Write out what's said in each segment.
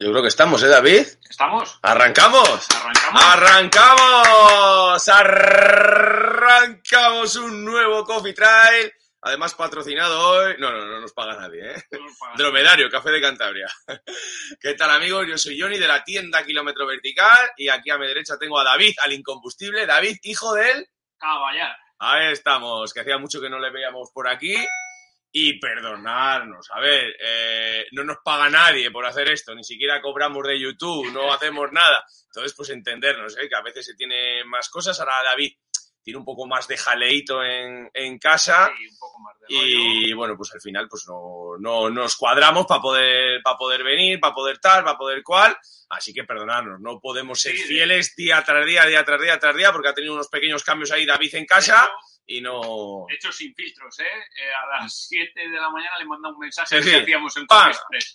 Yo creo que estamos, ¿eh, David? ¿Estamos? ¡Arrancamos! ¿Arrancamos? ¡Arrancamos! ¡Arrancamos un nuevo Coffee Trail! Además patrocinado hoy... No, no, no nos paga nadie, ¿eh? No. Dromedario, Café de Cantabria. ¿Qué tal, amigos? Yo soy Johnny de la tienda Kilómetro Vertical y aquí a mi derecha tengo a David, al incombustible. David, hijo de él. Caballar. Ahí estamos, que hacía mucho que no le veíamos por aquí. Y perdonarnos, a ver, eh, no nos paga nadie por hacer esto, ni siquiera cobramos de YouTube, no hacemos nada. Entonces, pues entendernos, ¿eh? que a veces se tiene más cosas. Ahora David tiene un poco más de jaleito en, en casa. Y un poco más de Y bueno, pues al final pues no, no nos cuadramos para poder, para poder venir, para poder tal, para poder cual. Así que perdonadnos, no podemos ser Sí, fieles día tras día, día tras día tras día, porque ha tenido unos pequeños cambios ahí David en casa y no... Hecho sin filtros, ¿eh? Eh, A las 7 de la mañana le manda un mensaje Sí, que sí. hacíamos en.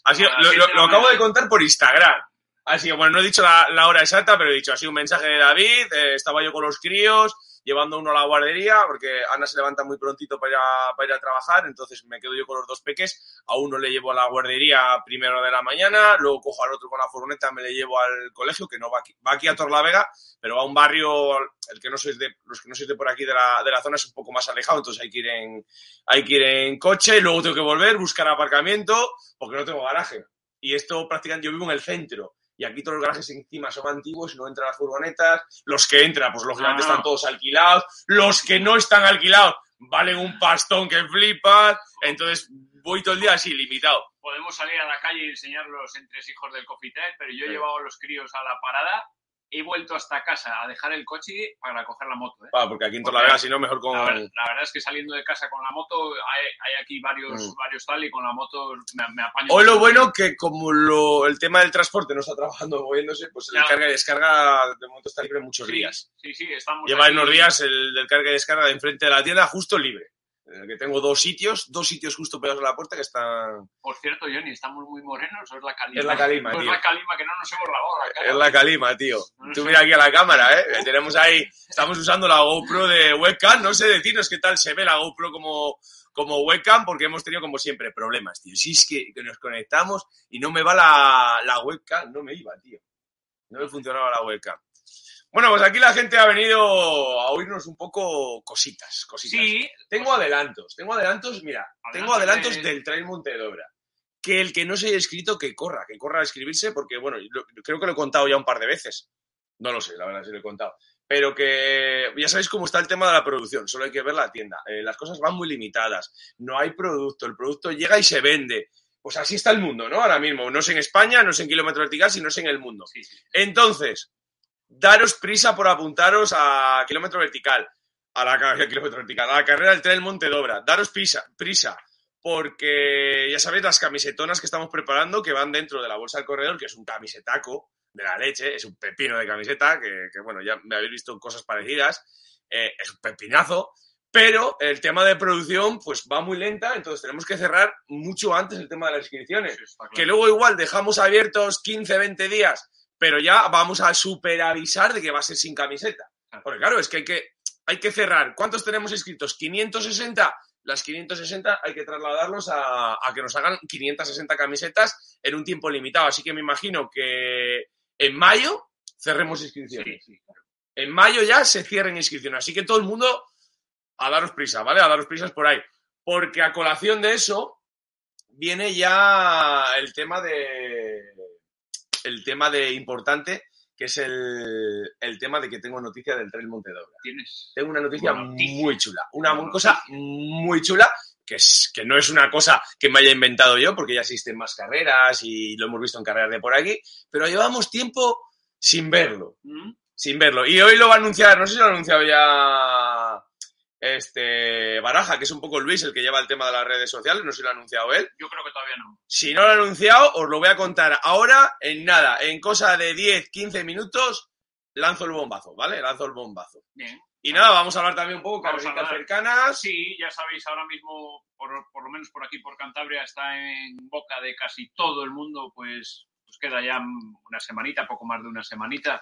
Así, lo, 7 lo- lo acabo de contar por Instagram. Así que bueno, no he dicho la, la hora exacta, pero he dicho, ha sido un mensaje de David, eh, estaba yo con los críos, llevando uno a la guardería, porque Ana se levanta muy prontito para ir, a, trabajar, entonces me quedo yo con los dos peques, a uno le llevo a la guardería hora de la mañana, luego cojo al otro con la furgoneta, me le llevo al colegio, que no va aquí, va aquí a Torlavega, pero va a un barrio, el que no sois de, los que no sois de por aquí de la, de la zona es un poco más alejado, entonces hay que ir en, hay que ir en coche, luego tengo que volver, buscar aparcamiento, porque no tengo garaje. Y esto prácticamente yo vivo en el centro. Y aquí todos los garajes encima son antiguos, no entran las furgonetas. Los que entran, pues lógicamente Ah. están todos alquilados. Los que no están alquilados valen un pastón que flipas. Entonces voy todo el día así, limitado. Podemos salir a la calle y enseñar los entresijos del Time, pero yo he llevado a los críos a la parada, he vuelto hasta casa a dejar el coche para coger la moto, ¿eh? Ah, porque aquí en Torlavega, si no, mejor con... La, ver- la verdad es que saliendo de casa con la moto, hay, hay aquí varios, Mm. varios tal, y con la moto me, me apaño. Hoy lo bueno que como lo, el tema del transporte no está trabajando moviéndose, pues el Ya. carga y descarga de momento está libre muchos Sí, días. Sí, sí, estamos. Lleva unos días el del carga y descarga de enfrente de la tienda justo libre. Que tengo dos sitios, dos sitios justo pegados a la puerta que están... Por cierto, Johnny, ¿estamos muy morenos o es la calima? Es la calima, O es tío. la calima que no nos hemos lavado la cara. Es la calima, tío. No Tú mira aquí a la cámara, ¿eh? Tenemos ahí, estamos usando la GoPro de webcam. No sé decirnos qué tal se ve la GoPro como, como webcam, porque hemos tenido como siempre problemas, tío. Si es que, que nos conectamos y no me va la, la webcam, no me iba, tío. No me funcionaba la webcam. Bueno, pues aquí la gente ha venido a oírnos un poco cositas, cositas. Sí, Tengo adelantos, tengo adelantos, mira, tengo Adelantos adelantos de- del Trail Montedobra. Que el que no se haya escrito, que corra, que corra a escribirse, porque bueno, lo- creo que lo he contado ya un par de veces. No lo sé, la verdad, si lo he contado. Pero que ya sabéis cómo está el tema de la producción, solo hay que ver la tienda. Eh, las cosas van muy limitadas, no hay producto, el producto llega y se vende. Pues así está el mundo, ¿no? Ahora mismo, no es en España, no es en kilómetro vertical, sino es en el mundo. sí, sí. Entonces, daros prisa por apuntaros a kilómetro vertical, a la, ca- a kilómetro vertical, a la carrera del tren Montedobra. Daros prisa, prisa, porque ya sabéis las camisetonas que estamos preparando que van dentro de la bolsa del corredor, que es un camisetaco de la leche, es un pepino de camiseta, que, que, bueno, ya me habéis visto cosas parecidas, eh, es un pepinazo. Pero el tema de producción, pues va muy lenta, entonces tenemos que cerrar mucho antes el tema de las inscripciones Sí, está claro. que luego igual dejamos abiertos 15, 20 días, pero ya vamos a superavisar de que va a ser sin camiseta. Porque claro, es que hay que, hay que cerrar. ¿Cuántos tenemos inscritos? 560. Las 560 hay que trasladarlos a, a que nos hagan 560 camisetas en un tiempo limitado. Así que me imagino que en mayo cerremos inscripciones. Sí, sí, claro. En mayo ya se cierren inscripciones. Así que todo el mundo a daros prisa, ¿vale? A daros prisas por ahí. Porque a colación de eso viene ya el tema de. El tema de importante, que es el, el tema de que tengo noticia del tren Montedobra. Tienes. Tengo una noticia, muy chula. Una cosa noticia. muy chula. Que, es, que no es una cosa que me haya inventado yo, porque ya existen más carreras y lo hemos visto en carreras de por aquí, pero llevamos tiempo sin verlo ¿Mm? sin verlo. Y hoy lo va a anunciar, no sé si lo ha anunciado ya este Baraja, que es un poco Luis el que lleva el tema de las redes sociales, no sé si lo ha anunciado él. Yo creo que todavía no. Si no lo ha anunciado, os lo voy a contar ahora en nada, en cosa de 10, 15 minutos, lanzo el bombazo, ¿vale? Lanzo el bombazo. Bien. Y nada, vamos a hablar también un poco carreritas cercanas. Sí, ya sabéis, ahora mismo, por, por lo menos por aquí, por Cantabria, está en boca de casi todo el mundo, pues, pues queda ya una semanita, poco más de una semanita,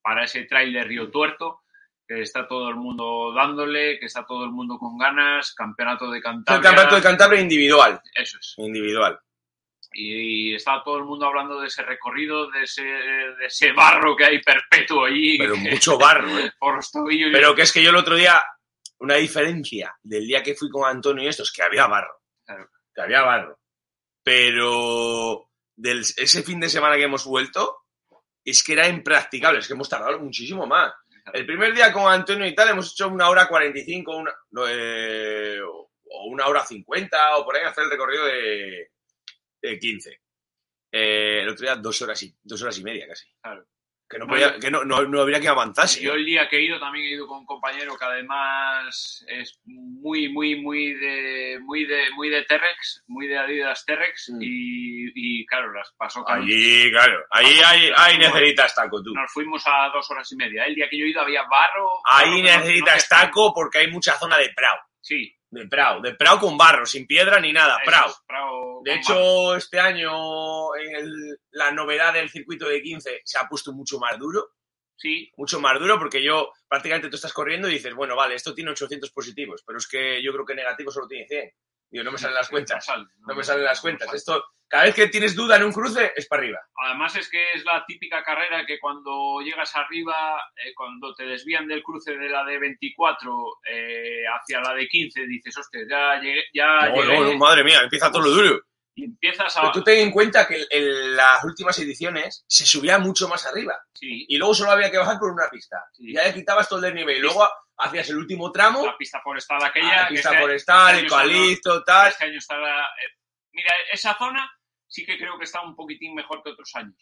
para ese trail de Río Tuerto, que está todo el mundo dándole, que está todo el mundo con ganas, campeonato de El Cantabria. campeonato de Cantabria individual. Eso es. Individual. Y está todo el mundo hablando de ese recorrido, de ese, de ese barro que hay perpetuo allí, Pero que- mucho barro, ¿eh? por los tobillos. Pero que es que yo el otro día, una diferencia del día que fui con Antonio y estos, que había barro. Claro. Que había barro. Pero del, ese fin de semana que hemos vuelto, es que era impracticable, es que hemos tardado muchísimo más. El primer día con Antonio y tal hemos hecho una hora 45 una, eh, o una hora 50 o por ahí hacer el recorrido de, de 15. Eh, el otro día dos horas y, dos horas y media casi. Claro. Que no, podía, que no, no, no habría que avanzarse. Yo el día que he ido también he ido con un compañero que además es muy, muy, muy de, muy de, muy de T-Rex, muy de Adidas T-Rex Mm. y, y, claro, las pasó Allí, claro. Ahí hay, ahí necesitas taco, tú. nos fuimos a dos horas y media. El día que yo he ido había barro. Ahí barro necesitas taco porque hay mucha zona de prao. Sí. De prao. De prao con barro, sin piedra ni nada. prao De hecho, este año en el- la novedad del circuito de 15 se ha puesto mucho más duro. Sí, Mucho más duro porque yo prácticamente tú estás corriendo y dices, bueno, vale, esto tiene 800 positivos, pero es que yo creo que negativo solo tiene 100. Digo, no me salen las cuentas. No me salen las cuentas. Esto, cada vez que tienes duda en un cruce, es para arriba. Además es que es la típica carrera que cuando llegas arriba, eh, cuando te desvían del cruce de la de 24 eh, hacia la de 15, dices, hostia, ya llegué, ya No, llegué", no, no, madre mía, empieza todo lo duro. Y empiezas a... Pero tú ten en cuenta que en las últimas ediciones se subía mucho más arriba. Sí, y luego solo había que bajar por una pista. Sí. Y ya le quitabas todo el desnivel. Y luego hacías el último tramo, la pista forestal aquella... ah, que pista este- forestal, este está- eucalipto, tal. Este año estará... eh, mira, esa zona sí que creo que está un poquitín mejor que otros años.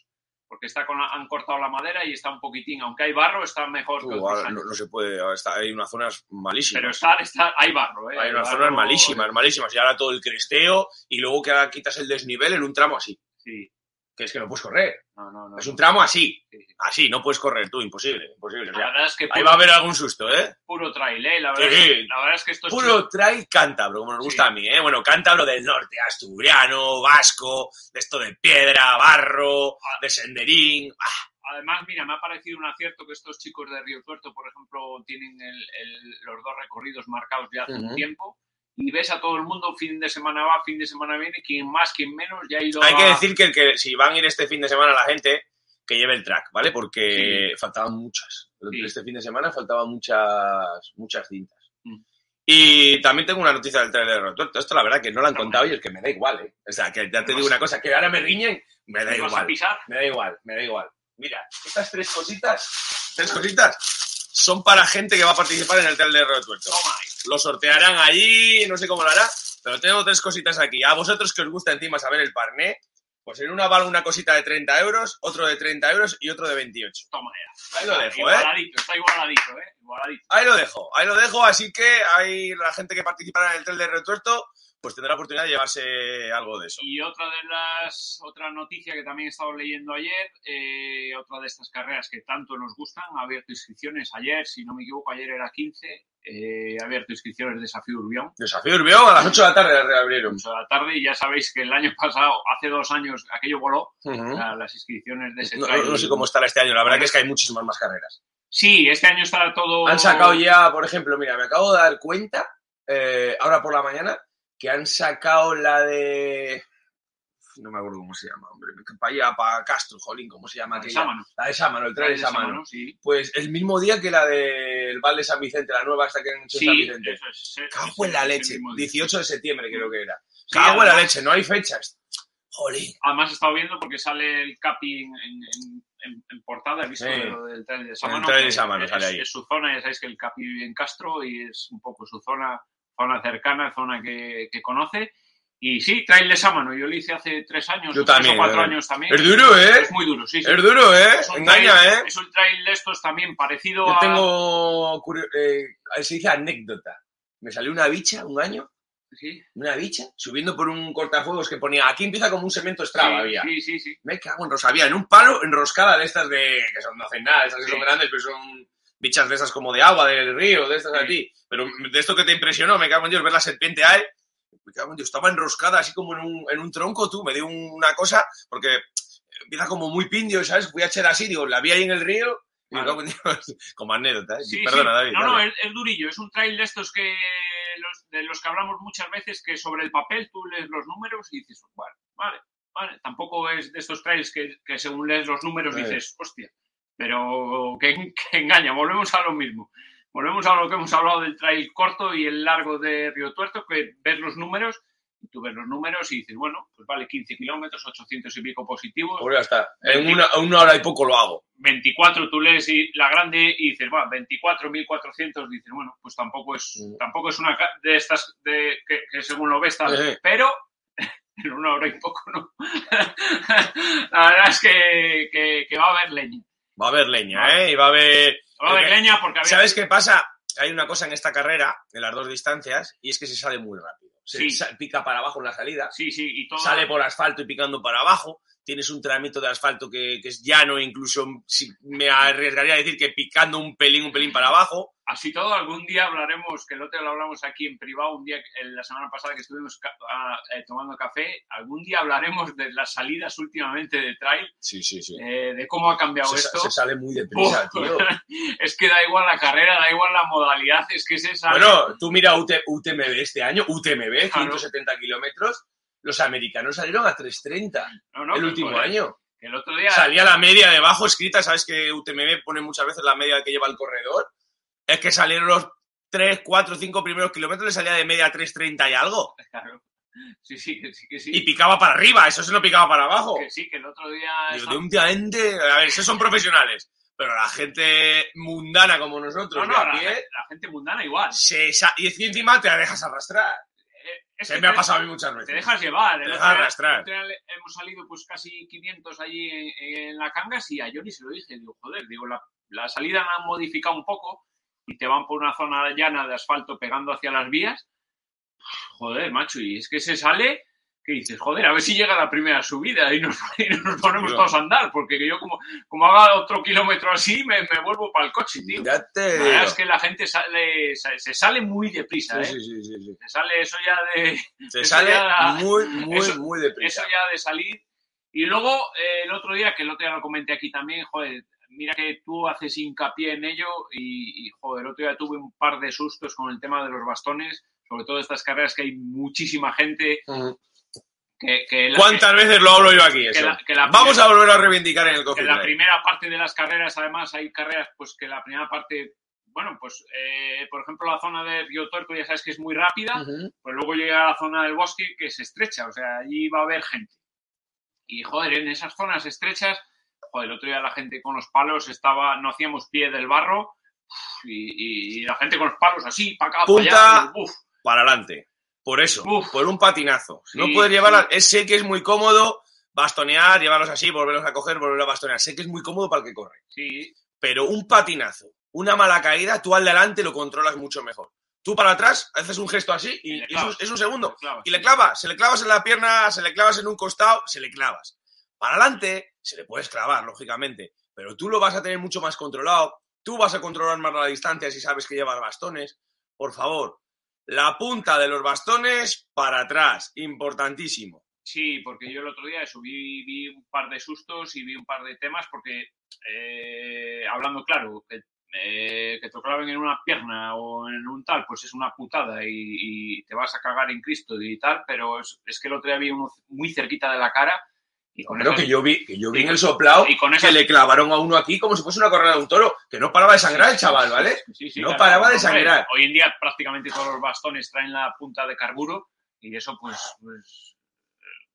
Porque está con la- han cortado la madera y está un poquitín, aunque hay barro, está mejor que Uh, otros ahora años. no, no se puede, está- hay unas zonas malísimas. Pero está, está, hay barro, ¿eh? hay unas barro- zonas malísimas, malísimas. Y ahora todo el cresteo y luego que ahora quitas el desnivel en un tramo así. Sí, Que es que no puedes correr. no, no, no. Es un tramo así. Sí, sí. Así, no puedes correr tú, imposible. imposible. O La sea, verdad es que ahí puro, va a haber algún susto, ¿eh? puro trail, ¿eh? La verdad, Sí. la verdad es que esto es Puro trail cántabro, como nos gusta Sí. a mí, ¿eh? Bueno, cántabro del norte, asturiano, vasco, de esto de piedra, barro, Ah. de senderín. Ah, Además, mira, me ha parecido un acierto que estos chicos de Río Tuerto, por ejemplo, tienen el- el- los dos recorridos marcados ya hace un tiempo. Y ves a todo el mundo, fin de semana va, fin de semana viene, quien más, quien menos, ya ha ido Hay a... que decir que, el que si van a ir este fin de semana la gente, que lleve el track, ¿vale? Porque faltaban muchas. Sí. Este fin de semana faltaban muchas, muchas cintas. Mm. Y también tengo una noticia del trailer de Rotuerto. Esto la verdad que no lo han contado y es que me da igual, ¿eh? O sea, que ya te digo una cosa, que ahora me riñen, me da ¿Me vas a igual. pisar? Me da igual, me da igual. Mira, estas tres cositas, tres cositas, son para gente que va a participar en el trailer de ahí. Lo sortearán allí, no sé cómo lo hará, pero tengo tres cositas aquí. A vosotros que os gusta encima saber el parné, pues en una vale una cosita de 30 euros, otro de 30 euros y otro de 28. Toma ya. Ahí lo dejo, ¿eh? Igualadito, está igualadito, ¿eh? Igualadito. Ahí lo dejo, ahí lo dejo, así que hay la gente que participará en el trailer de Retuerto, pues tendrá la oportunidad de llevarse algo de eso. Y otra de las, otra noticia que también he estado leyendo ayer, eh, otra de estas carreras que tanto nos gustan, ha abierto inscripciones ayer, si no me equivoco, ayer era 15, eh, ha abierto inscripciones de Desafío Urbión. Desafío Urbión a las 8 de la tarde reabrieron. 8 de la tarde y ya sabéis que el año pasado, hace dos años, aquello voló, las inscripciones de ese No, trail. no sé cómo estará este año, la verdad que es que hay muchísimas más carreras. Sí, este año está todo... Han sacado ya, por ejemplo, mira, me acabo de dar cuenta, eh, ahora por la mañana, que han sacado la de... No me acuerdo cómo se llama, hombre. Para allá, para Castro, Jolín, ¿cómo se llama? La de? Sámano. La de Sámano, el tren de Sámano. Sí. Pues el mismo día que la del Val de San Vicente, la nueva hasta que han hecho en San Sí, Vicente. eso es. Cago en la el leche. mismo día. 18 de septiembre creo que era. Sí, Cago en la leche, no hay fechas. Jolín. Además he estado viendo porque sale el Capi en, en- en- en- en portada, he visto Sí. de lo del trail de Sámano. trail de que Sámano sale ahí. es su zona, ya sabéis que el Capi vive en Castro y es un poco su zona, zona cercana, zona que, que conoce. Y sí, trail de Sámano, yo lo hice hace tres años, Yo o tres también, o cuatro eh. años también. Es duro, ¿eh? Es muy duro, sí. sí. Es duro, ¿eh? Es un Engaña, trail- ¿eh? Es un trail de estos también parecido Yo a... tengo, eh, se dice anécdota. me salió una bicha un año, Sí, una bicha, subiendo por un cortafuegos que ponía, aquí empieza como un cemento Strava, había. sí, sí, sí. Me cago en Rosa. Había en un palo enroscada de estas de. que son, no hacen nada, esas que Sí. son grandes, pero son bichas de esas como de agua, del río, de estas Sí. ti. Pero de esto que te impresionó, me cago en Dios, ver la serpiente ahí. Me cago en Dios, estaba enroscada así como en un, en un tronco, tú, me dio una cosa, porque empieza como muy pindio, ¿sabes? Fui a echar así, digo, la vi ahí en el río. Y me Vale. cago en Dios, como anécdota, ¿eh? Sí, Perdona, sí. David. No, no, es, es durillo. Es un trail de estos que los, de los que hablamos muchas veces que sobre el papel tú lees los números y dices, vale, vale, vale. Tampoco es de estos trails que, que según lees los números dices, hostia, pero que, que engaña. Volvemos a lo mismo. Volvemos a lo que hemos hablado del trail corto y el largo de Río Tuerto, que ves los números y tú ves los números y dices, bueno, pues vale, 15 kilómetros, 800 y pico positivos. Pues ya está. En una, hora y poco lo hago. 24 tú lees y la grande y dices, va, 24, 1400, dices, bueno, pues tampoco es, Mm. tampoco es una de estas de, que, que según lo ves, tal, pero en una hora y poco no. la verdad es que, que, que va a haber leña. Va a haber leña. ¿eh? Y va a haber. Va a haber Porque- leña porque ¿Sabes qué pasa? Hay una cosa en esta carrera, en las dos distancias, y es que se sale muy rápido. Se Sí. pica para abajo en la salida, Sí, sí, y todo. sale por asfalto y picando para abajo. Tienes un tramito de asfalto que, que es llano, incluso si me arriesgaría a decir que picando un pelín, un pelín para abajo. Así todo, algún día hablaremos, que el otro lo hablamos aquí en privado, un día, la semana pasada que estuvimos ca- a- eh, tomando café, algún día hablaremos de las salidas últimamente de trail, Sí, sí, sí. eh, de cómo ha cambiado Se, esto. se sale muy deprisa, Uf, tío. es que da igual la carrera, da igual la modalidad, es que se sale. Bueno, tú mira UT UTMB este año, UTMB, Claro. 170 kilómetros. Los americanos salieron a 330 No, no, el último joder, año. el otro día. Salía la media debajo escrita, sabes que UTMB pone muchas veces la media que lleva el corredor. Es que salieron los 3, 4, 5 primeros kilómetros, le salía de media 3.30 y algo. Claro. Sí, sí, que sí, que sí. Y picaba para arriba, eso se no picaba para abajo. Que sí, que el otro día. Digo, estaba- de un últimamente, a ver, esos son profesionales, pero la gente mundana como nosotros, No, no, la, pie, la gente mundana igual. se y encima te la dejas arrastrar. Eh, es Se me ha te- pasado a mí muchas Te veces. dejas llevar. Te dejas día- arrastrar. día hemos salido pues casi 500 allí en, en la Cangas y a Johnny se lo dije. Digo, joder, digo, la, la salida la han modificado un poco y te van por una zona llana de asfalto pegando hacia las vías. Joder, macho, y es que se sale que dices, joder, a ver si llega la primera subida y nos, y nos ponemos Tío. todos a andar, porque yo como, como haga otro kilómetro así me, me vuelvo para el coche, tío. La verdad es que la gente sale, se, se sale muy deprisa, Sí, ¿eh? sí, sí, sí. Se sale eso ya de, Se sale ya- muy, muy, eso- muy deprisa. eso ya de salir. Y luego, eh, el otro día, que el otro día lo comenté aquí también, joder, mira que tú haces hincapié en ello y, y, joder, otro día tuve un par de sustos con el tema de los bastones, sobre todo estas carreras que hay muchísima gente que... que la- ¿Cuántas veces lo hablo yo aquí? que eso? la- que la Vamos primera- a volver a reivindicar en el Coffee la primera parte de las carreras, además, hay carreras, pues que la primera parte, bueno, pues, eh, por ejemplo, la zona de Río Tuerto ya sabes que es muy rápida, Ujú. pues luego llega a la zona del bosque que es estrecha, o sea, allí va a haber gente. Y joder, en esas zonas estrechas, joder, el otro día la gente con los palos estaba, no hacíamos pie del barro, y, y- y la gente con los palos así, para acá, Punta. para allá, uf, Para adelante. Por eso, Uf. por un patinazo. no puedes llevarla. sí. es- Sé que es muy cómodo bastonear, llevarlos así, volverlos a coger, volverlos a bastonear. Sé que es muy cómodo para el que corre. sí, Pero un patinazo, una mala caída, tú al delante lo controlas mucho mejor. Tú para atrás haces un gesto así y Y es un, clavas. es un segundo. Y le clavas, se le clavas en la pierna, se le clavas en un costado, se le clavas. Para adelante, se le puedes clavar, lógicamente, pero tú lo vas a tener mucho más controlado, tú vas a controlar más la distancia si sabes que llevas bastones. Por favor, la punta de los bastones para atrás, importantísimo. Sí, porque yo el otro día eso, vi, un par de sustos y vi un par de temas porque, eh, hablando claro, que, eh, te claven en una pierna o en un tal, pues es una putada y, y te vas a cagar en Cristo y tal, pero es, es que el otro día vi uno muy cerquita de la cara y con esas- que yo vi, que yo vi en el soplado y con que le clavaron a uno aquí como si fuese una correa de un toro, que no paraba de sangrar el chaval, ¿vale? Sí, sí, No claro, paraba de sangrar. Hoy en día prácticamente todos los bastones traen la punta de carburo y eso pues... pues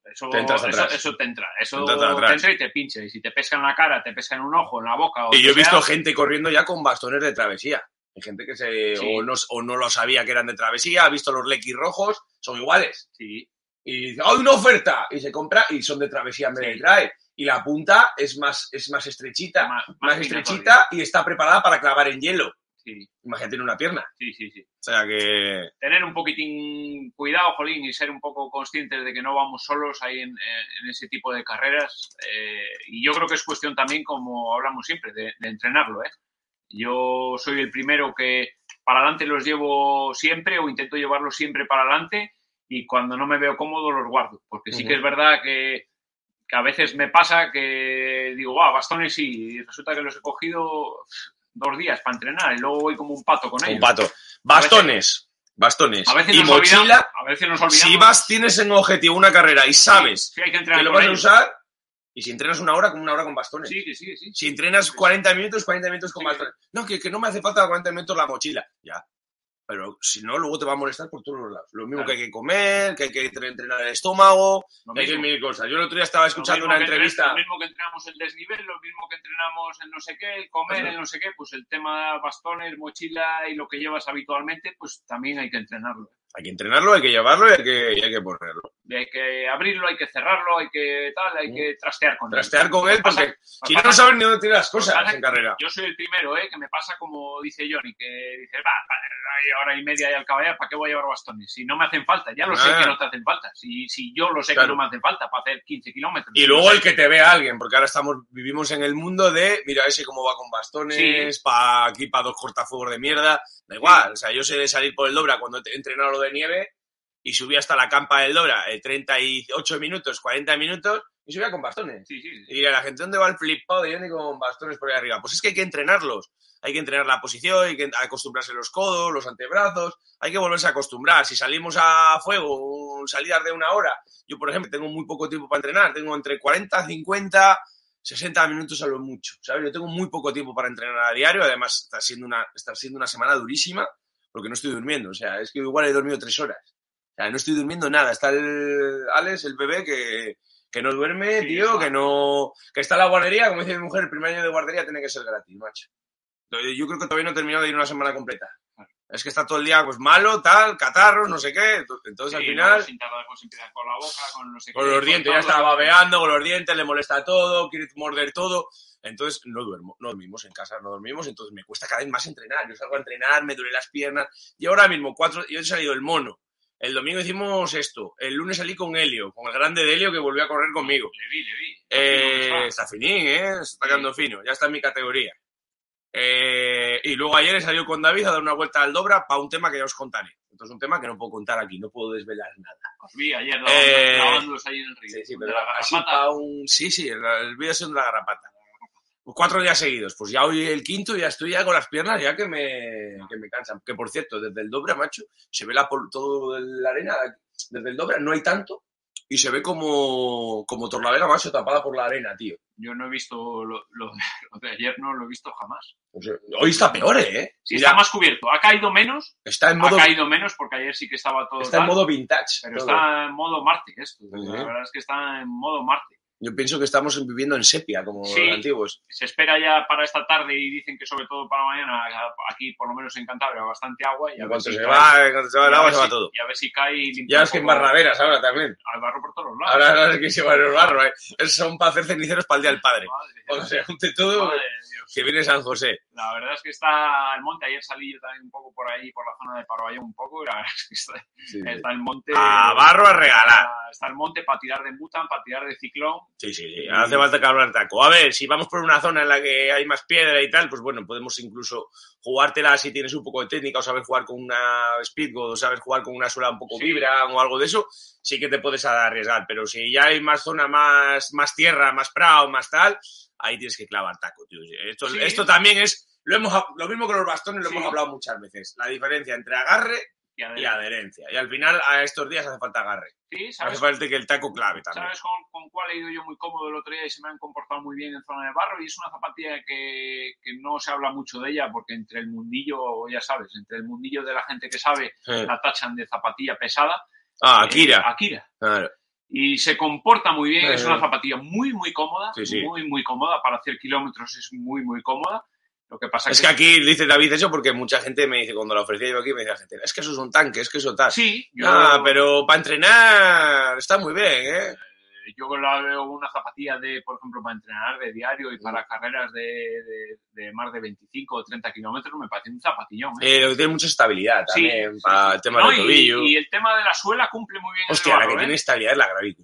eso Te eso, eso te entra, eso Te entra y te pincha. Y si te pesca en la cara, te pesca en un ojo, en la boca o Y yo he visto sea, gente corriendo ya con bastones de travesía. Hay gente que se Sí. o, no, o no lo sabía que eran de travesía, ha visto los lequis rojos, son iguales. Sí, Y dice, ¡hay una oferta! Y se compra y son de travesía en vez de trail. Y la punta es más, es más estrechita, más, más, más estrechita y está preparada para clavar en hielo. Sí, Imagínate en una pierna. sí, sí, sí. O sea que. Tener un poquitín cuidado, Jolín, y ser un poco conscientes de que no vamos solos ahí en, en ese tipo de carreras. eh, y yo creo que es cuestión también, como hablamos siempre, de, de entrenarlo, ¿eh? Yo soy el primero que para adelante los llevo siempre o intento llevarlos siempre para adelante y cuando no me veo cómodo los guardo. Porque sí que Ujú. es verdad que, que a veces me pasa que digo, ah, bastones sí, y resulta que los he cogido dos días para entrenar y luego voy como un pato con ellos. Un pato. Bastones. Bastones. A veces y nos mochila. olvidamos, a veces nos olvidamos. Si vas, tienes en objetivo una carrera y sabes Sí, hay que que lo vas a usar, y si entrenas una hora, como una hora con bastones. Sí, que sí, sí. Si entrenas 40 minutos, 40 minutos con Sí. bastones. No, que, que no me hace falta 40 minutos la mochila. Ya. Pero si no, luego te va a molestar por todos los lados. Lo mismo Claro. que hay que comer, que hay que tre- entrenar el estómago, Lo que hay que mil cosas. Yo el otro día estaba escuchando una entrevista. entre- Lo mismo que entrenamos el desnivel, lo mismo que entrenamos el no sé qué, el comer, Ajá. el no sé qué, pues el tema bastones, mochila y lo que llevas habitualmente, pues también hay que entrenarlo. Hay que entrenarlo, hay que llevarlo y hay que, y hay que ponerlo. Y hay que abrirlo, hay que cerrarlo, hay que tal, hay que trastear con él. Trastear con él, Pasa- porque si no, no sabes ni dónde tirar las cosas en carrera. Yo soy el primero, ¿eh? que me pasa como dice Johnny, que dice, va, hay hora y media y al caballar, ¿para qué voy a llevar bastones? Si no me hacen falta, ya lo sé Ah. que no te hacen falta. Si, si yo lo sé Claro. que no me hacen falta para hacer 15 kilómetros. Y luego el que te vea alguien, porque ahora estamos, vivimos en el mundo de, mira ese cómo va con bastones, pa aquí para dos cortafuegos de mierda, da igual, o sea, yo sé de salir por el Dobra cuando he entrenado lo de nieve y subí hasta la campa del Dobra, eh, 38 minutos, 40 minutos, y subía con bastones. Sí, sí, sí. Y la gente, ¿dónde va el flipado de con bastones por ahí arriba? Pues es que hay que entrenarlos. Hay que entrenar la posición, hay que acostumbrarse los codos, los antebrazos, hay que volverse a acostumbrar. Si salimos a fuego, salidas de una hora, yo por ejemplo tengo muy poco tiempo para entrenar, tengo entre 40, 50, 60 minutos a lo mucho, ¿sabes? Yo tengo muy poco tiempo para entrenar a diario, además está siendo una, está siendo una semana durísima porque no estoy durmiendo, o sea, es que igual he dormido tres horas. O sea, no estoy durmiendo nada. Está el Alex, el bebé, que, que no duerme, Sí, tío, que no. que está en la guardería, como dice mi mujer, el primer año de guardería tiene que ser gratis, macho. Yo creo que todavía no he terminado de ir una semana completa. Es que está todo el día, pues malo, tal, catarros, no sé qué. Entonces al final, sin tardar, pues con la boca, con no sé con qué, los dientes, ya está babeando, con los dientes, le molesta todo, quiere morder todo. Entonces no duermo, no dormimos en casa, no dormimos, entonces me cuesta cada vez más entrenar. Yo salgo a entrenar, me duele las piernas. Y ahora mismo, cuatro, yo he salido el mono. El domingo hicimos esto. El lunes salí con Helio, con el grande de Helio que volvió a correr conmigo. Le vi, le vi. Eh, está finín, ¿eh? Se Está quedando fino. Ya está en mi categoría. Eh, y luego ayer he salido con David a dar una vuelta al Dobra para un tema que ya os contaré. Entonces, un tema que no puedo contar aquí, no puedo desvelar nada. Os vi ayer Eh, ahí en el río. Sí, sí, pero la garrapata. pa' un... Sí, sí, el, el vídeo es de la garrapata. Cuatro días seguidos. Pues ya hoy el quinto ya estoy ya con las piernas ya que me, que me cansan. Que por cierto, desde el Dobra, macho, se ve la, todo la arena. Desde el Dobra no hay tanto y se ve como, como Torlavega, macho, tapada por la arena, tío. Yo no he visto lo, lo de, lo de ayer, no lo he visto jamás. O sea, hoy está peor, ¿eh? Sí, está más cubierto. Ha caído menos, está en modo, ha caído menos porque ayer sí que estaba todo está en modo vintage. pero todo. está en modo Marte esto. La verdad es que está en modo Marte. Yo pienso que estamos viviendo en sepia, como Sí. los antiguos. Se espera ya para esta tarde y dicen que sobre todo para mañana, aquí por lo menos en Cantabria, bastante agua. Y a En ver cuanto si se cae. va, en cuanto se va el agua, se va si- todo. Y a ver si cae y Ya es que en barraderas ahora también. Al barro por todos lados. Ahora, ahora es que se va el barro, ¿eh? Son para hacer ceniceros para el Día del Padre. Madre de Cuando Dios. se junte todo, Madre que viene San José. La verdad es que está el monte. Ayer salí yo también un poco por ahí, por la zona de Parvallón un poco. Y la verdad es que está, está el monte. A barro a regalar. Está, está el monte para tirar de mutan, para tirar de ciclón. Sí, sí, sí. Hace falta que hablar taco. A ver, si vamos por una zona en la que hay más piedra y tal, pues bueno, podemos incluso jugártela si tienes un poco de técnica o sabes jugar con una Speedgoat o sabes jugar con una suela un poco Sí. vibra o algo de eso, sí que te puedes arriesgar. Pero si ya hay más zona, más, más tierra, más prado, más tal, ahí tienes que clavar taco, tío. Esto, Sí. esto también es lo, hemos, lo mismo que los bastones, lo Sí. hemos hablado muchas veces. La diferencia entre agarre Y y adelante. adherencia. Y al final, a estos días hace falta agarre. Sí, Hace ¿sabes, falta que el taco clave también. ¿sabes con, con cuál he ido yo muy cómodo el otro día y se me han comportado muy bien en zona de barro? Y es una zapatilla que, que no se habla mucho de ella porque entre el mundillo, ya sabes, entre el mundillo de la gente que sabe, Eh. la tachan de zapatilla pesada. Ah, Eh, Akira. Akira. Claro. y se comporta muy bien. Eh, Es una zapatilla muy, muy cómoda. Sí, sí. Muy, muy cómoda. Para hacer kilómetros es muy, muy cómoda. Lo que pasa Es que aquí dice David eso porque mucha gente me dice, cuando lo ofrecía yo aquí, me decía la gente, es que eso es un tanque, es que eso tal. Sí, yo, Ah, pero para entrenar está muy bien, ¿eh? yo la veo una zapatilla de, por ejemplo, para entrenar de diario y Mm. para carreras de, de- de más de 25 o 30 kilómetros, me parece un zapatillón. ¿eh? Eh, tiene mucha estabilidad también sí, para sí. el tema No, del y- tobillo. Y, el tema de la suela cumple muy bien. en el Hostia, la barro, que ¿eh? tiene estabilidad es la Gravic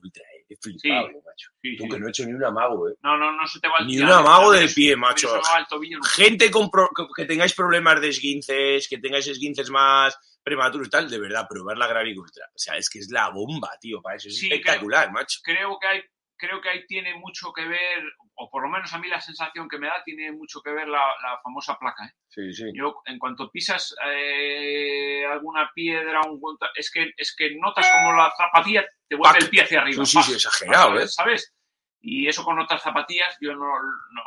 Flipable, Sí. macho. Sí, Tú sí. que no he hecho ni un amago, eh. No, no, no se te va el Ni un amago también del pie, macho. tobillo, no. Gente con pro- que- tengáis problemas de esguinces, que tengáis esguinces más prematuros y tal, de verdad, probar la Gravic Ultra. O sea, es que es la bomba, tío, para eso. Es espectacular, macho. creo que hay creo que ahí tiene mucho que ver o por lo menos a mí la sensación que me da tiene mucho que ver la, la famosa placa ¿eh? Sí, sí. yo en cuanto pisas eh, alguna piedra un es que es que notas como la zapatilla te vuelve Pac. el pie hacia arriba Sí, sí, sí, exagerado, ¡Pac! ¿eh? sabes y eso con otras zapatillas yo no, no,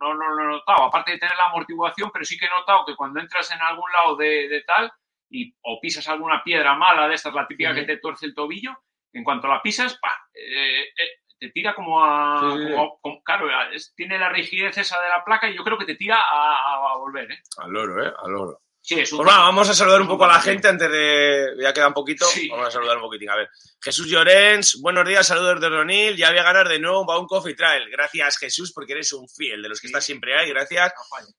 no, no, lo he notado aparte de tener la amortiguación pero sí que he notado que cuando entras en algún lado de, de tal y o pisas alguna piedra mala de estas la típica Ujú. que te tuerce el tobillo en cuanto la pisas, pa, eh, eh, te tira como a... Sí, sí, sí. como- como- claro, es- tiene la rigidez esa de la placa y yo creo que te tira a, a volver, ¿eh? Al loro, ¿eh? Al loro. Sí, es un... Pues va, vamos a saludar un poco a la gente antes de. Ya queda un poquito. Sí. Vamos a saludar un poquitín. A ver. Jesús Llorens, buenos días, saludos de Ronil. Ya voy a ganar de nuevo un coffee trial. Gracias, Jesús, porque eres un fiel de los que Sí. estás siempre ahí. Gracias.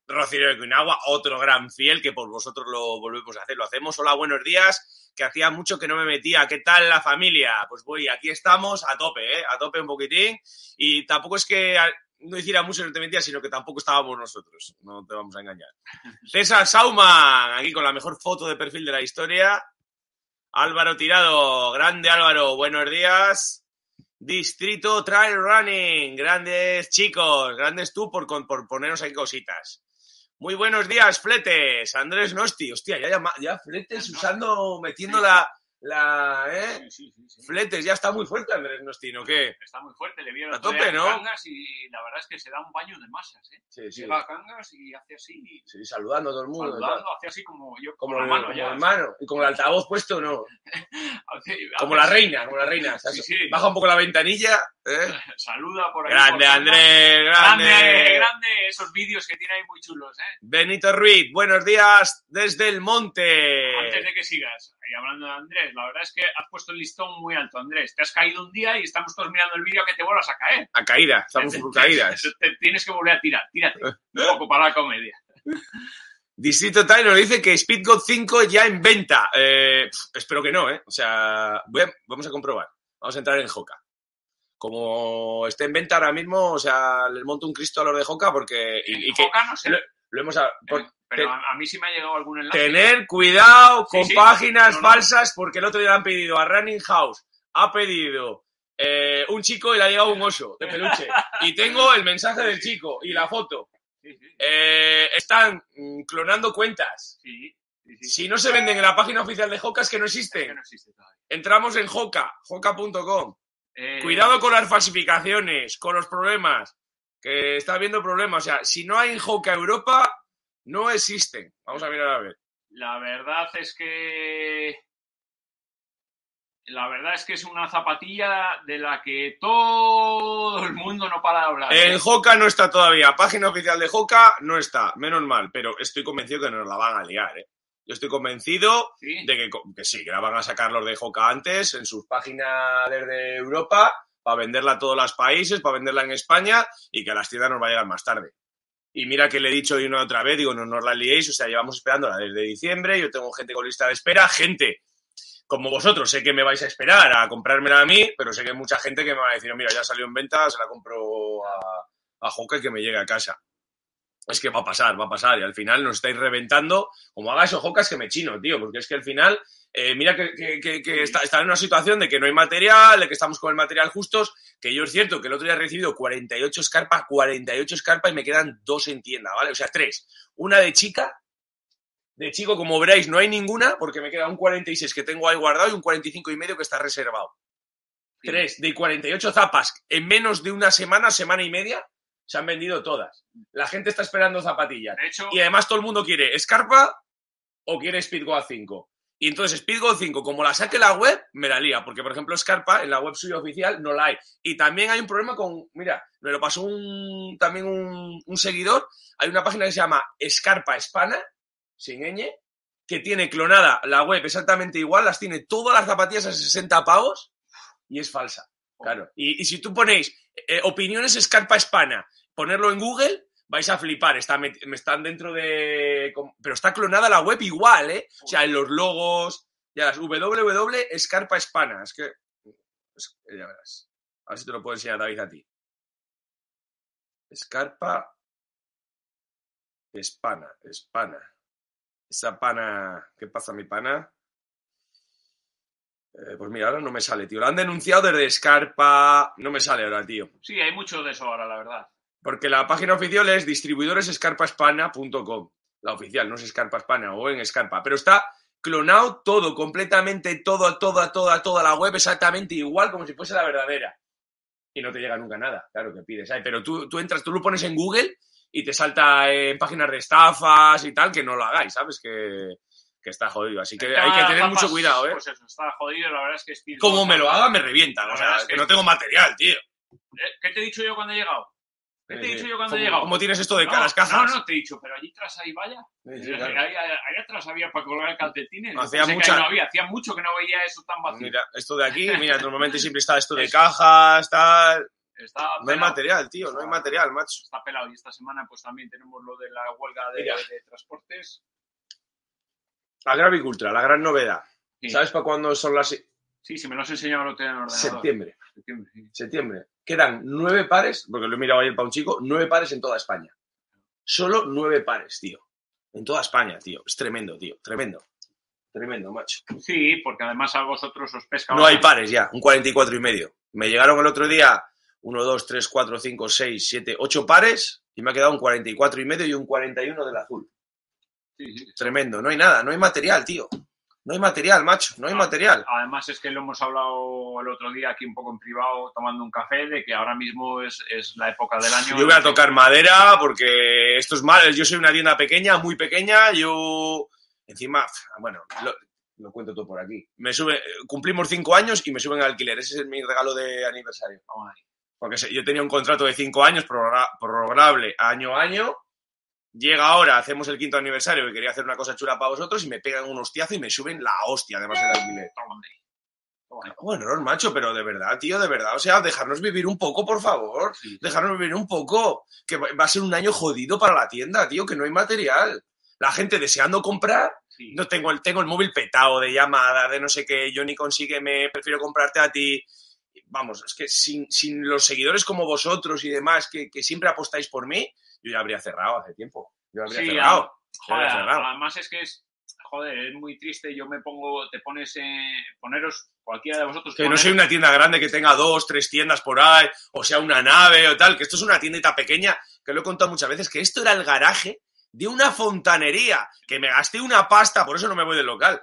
No. Rocío de Cuinagua, otro gran fiel que por vosotros lo volvemos a hacer. Lo hacemos. Hola, buenos días. Que hacía mucho que no me metía. ¿Qué tal la familia? Pues voy, aquí estamos a tope, ¿eh? A tope un poquitín. Y tampoco es que no hiciera mucho, no te mentía, sino que tampoco estábamos nosotros. No te vamos a engañar. César Sauman, aquí con la mejor foto de perfil de la historia. Álvaro Tirado, grande Álvaro, buenos días. Distrito Trail Running, grandes chicos, grandes tú por, por ponernos aquí cositas. Muy buenos días, Fletes. Andrés Nosti, hostia, ya, llama- ya Fletes usando, metiendo la, la, ¿eh? Sí, sí, sí, sí. Fletes, ya está muy fuerte Andrés Nosti, ¿no qué? Está muy fuerte, le vieron A tope, ¿no? Cangas y la verdad es que se da un baño de masas, ¿eh? Sí, sí, Llega a Cangas y hace así, sí, saludando a todo el mundo. saludando, hace así como yo Como, con el, la mano como ya. el mano. Y con el altavoz puesto, no. Hace- Como la reina, como la reina. Baja un poco la ventanilla. ¿eh? Saluda por ahí. Grande, por. Andrés, Grande, grande. grande, esos vídeos que tiene ahí muy chulos, ¿eh? Benito Ruiz, buenos días desde el monte. Antes de que sigas, y hablando de Andrés, la verdad es que has puesto el listón muy alto, Andrés. Te has caído un día y estamos todos mirando el vídeo que te vuelvas a caer. A caída, estamos Te- por caídas. te- te tienes que volver a tirar, tírate. Un poco para la comedia. Distrito Time nos dice que Speedgot 5 ya en venta. Eh, espero que no, ¿eh? O sea, voy a- vamos a comprobar. Vamos a entrar en Hoka. Como esté en venta ahora mismo, o sea, les monto un Cristo a los de Hoka porque. Y, y que no sé, lo, lo hemos. a- por- pero te- a, mí sí me ha llegado algún enlace. tener cuidado con sí. páginas No, no. falsas porque el otro día le han pedido a Running House, ha pedido eh, un chico y le ha llegado un oso de peluche. Y tengo el mensaje del chico y la foto. Eh, están mm, clonando cuentas. Si no se venden en la página oficial de Hoka es que no Es que existen. no existe. Entramos en Hoka, hoka.com. Eh, Cuidado con las falsificaciones, con los problemas. Que está habiendo problemas. O sea, si no hay en Hoka Europa, no existen. Vamos a mirar a ver. La verdad es que. La verdad es que es una zapatilla de la que todo el mundo no para de hablar. ¿eh? En Hoka no está todavía. Página oficial de Hoka no está. Menos mal. Pero estoy convencido que nos la van a liar, ¿eh? Yo estoy convencido Sí. de que, que sí, que la van a sacar los de Hoka antes en sus páginas desde Europa para venderla a todos los países, para venderla en España y que a las tiendas nos va a llegar más tarde. Y mira que le he dicho y una otra vez, digo, no nos la liéis, o sea, llevamos esperándola desde diciembre, yo tengo gente con lista de espera, gente como vosotros, sé que me vais a esperar a comprármela a mí, pero sé que hay mucha gente que me va a decir, mira, ya salió en venta, se la compro a, a Hoka y que me llegue a casa. Es que va a pasar, va a pasar. Y al final nos estáis reventando. Como haga eso, Hoka, es que me chino, tío. Porque es que al final, eh, mira que, que- que- que está, está en una situación de que no hay material, de que estamos con el material justos. Que yo es cierto que el otro día he recibido 48 escarpas, 48 escarpas y me quedan dos en tienda, ¿vale? O sea, tres. Una de chica. De chico, como veréis, no hay ninguna, porque me queda un 46 que tengo ahí guardado y un 45 y medio que está reservado. Tres de 48 zapas en menos de una semana, semana y media, se han vendido todas. La gente está esperando zapatillas. De hecho, Y además todo el mundo quiere Scarpa o quiere Speedgo 5. Y entonces Speedgo 5, como la saque la web, me la lía. Porque, por ejemplo, Scarpa en la web suya oficial no la hay. Y también hay un problema con, mira, me lo pasó un, también un, un seguidor. Hay una página que se llama Scarpa Hispana, sin ñ, que tiene clonada la web exactamente igual. Las tiene todas las zapatillas a 60 pavos y es falsa. Claro. Y, y si tú ponéis eh, opiniones Escarpa Hispana, ponerlo en Google, vais a flipar. Está, me están dentro de. Pero está clonada la web igual, ¿eh? O sea, en los logos, ya las www Escarpa Hispana. Es que. es- ya verás. A ver si te lo puedo enseñar, David, a ti. Escarpa Hispana, Hispana. Esa pana. ¿Qué pasa, mi pana? Eh, pues mira, ahora no me sale, tío. Lo han denunciado desde Scarpa. No me sale ahora, tío. Sí, hay mucho de eso ahora, la verdad. Porque la página oficial es distribuidoresescarpahispana.com. La oficial, no es Escarpa Hispana o en Escarpa. Pero está clonado todo, completamente todo, toda, toda, toda la web exactamente igual como si fuese la verdadera. Y no te llega nunca nada, claro que pides. Ay, pero tú, tú entras, tú lo pones en Google y te salta en páginas de estafas y tal, que no lo hagáis, ¿sabes? Que, que está jodido. Así que hay que tener papas, mucho cuidado, ¿eh? Pues eso, está jodido, la verdad es que es Como me lo haga, me revientan. O sea, es que que- no tengo material, tío. Eh, ¿Qué te he dicho yo cuando he llegado? ¿Qué te he Sí, dicho sí. yo cuando he ¿Cómo- llegado? ¿Cómo tienes esto de no, las cajas? No, no, te he dicho, pero allí. Sí, sí, ahí, claro. ahí- ahí atrás había para colgar calcetines. Hacía mucha- no había. Hacía mucho que no veía eso tan vacío. Mira, esto de aquí, mira, normalmente siempre está esto de cajas, tal. Está No hay material, tío, no hay material, macho. Está pelado. Y esta semana pues también tenemos lo de la huelga de, de transportes. Agravicultura, la gran novedad. Sí. ¿Sabes para cuándo son las Sí, si me lo has enseñado no te en ordenador. septiembre? Septiembre, sí. Septiembre. Quedan nueve pares, porque lo he mirado ayer para un chico, nueve pares en toda España. Solo nueve pares, tío. En toda España, tío. Es tremendo, tío. Tremendo. Tremendo, macho. Sí, porque además a vosotros os pesca. No hay pares ya, un 44 y medio. Me llegaron el otro día 1, 2, 3, 4, 5, 6, 7, 8 pares y me ha quedado un 44 y medio y un 41 del azul. Sí, sí. Tremendo. No hay nada, no hay material, tío. No hay material, macho, no hay No. material. Además es que lo hemos hablado el otro día aquí un poco en privado tomando un café de que ahora mismo es, es la época del año. Yo voy a tocar madera porque esto es mal. Yo soy una tienda pequeña, muy pequeña. Yo, encima, bueno, lo, lo cuento todo por aquí. Me sube, cumplimos cinco años y me suben al alquiler. Ese es mi regalo de aniversario. Vamos ahí. Porque yo tenía un contrato de cinco años, prorroga- prorrogable año a año. Llega ahora, hacemos el quinto aniversario, que quería hacer una cosa chula para vosotros, y me pegan un hostiazo y me suben la hostia, además del alquiler. Bueno, error, macho, pero de verdad, tío, de verdad. O sea, dejarnos vivir un poco, por favor. Dejarnos vivir un poco. Que va a ser un año jodido para la tienda, tío, que no hay material. La gente deseando comprar. Sí. No tengo el, tengo el móvil petado de llamadas, de no sé qué. Yo ni consígueme, prefiero comprarte a ti. Vamos, es que sin, sin los seguidores como vosotros y demás, que, que siempre apostáis por mí, yo ya habría cerrado hace tiempo. Yo habría Sí, cerrado. Joder, además es que es, joder, es muy triste. Yo me pongo, te pones, eh, poneros, cualquiera de vosotros. Que no soy una tienda grande que tenga dos, tres tiendas por ahí, o sea, una nave o tal, que esto es una tiendita pequeña, que lo he contado muchas veces, que esto era el garaje de una fontanería, que me gasté una pasta, por eso no me voy del local.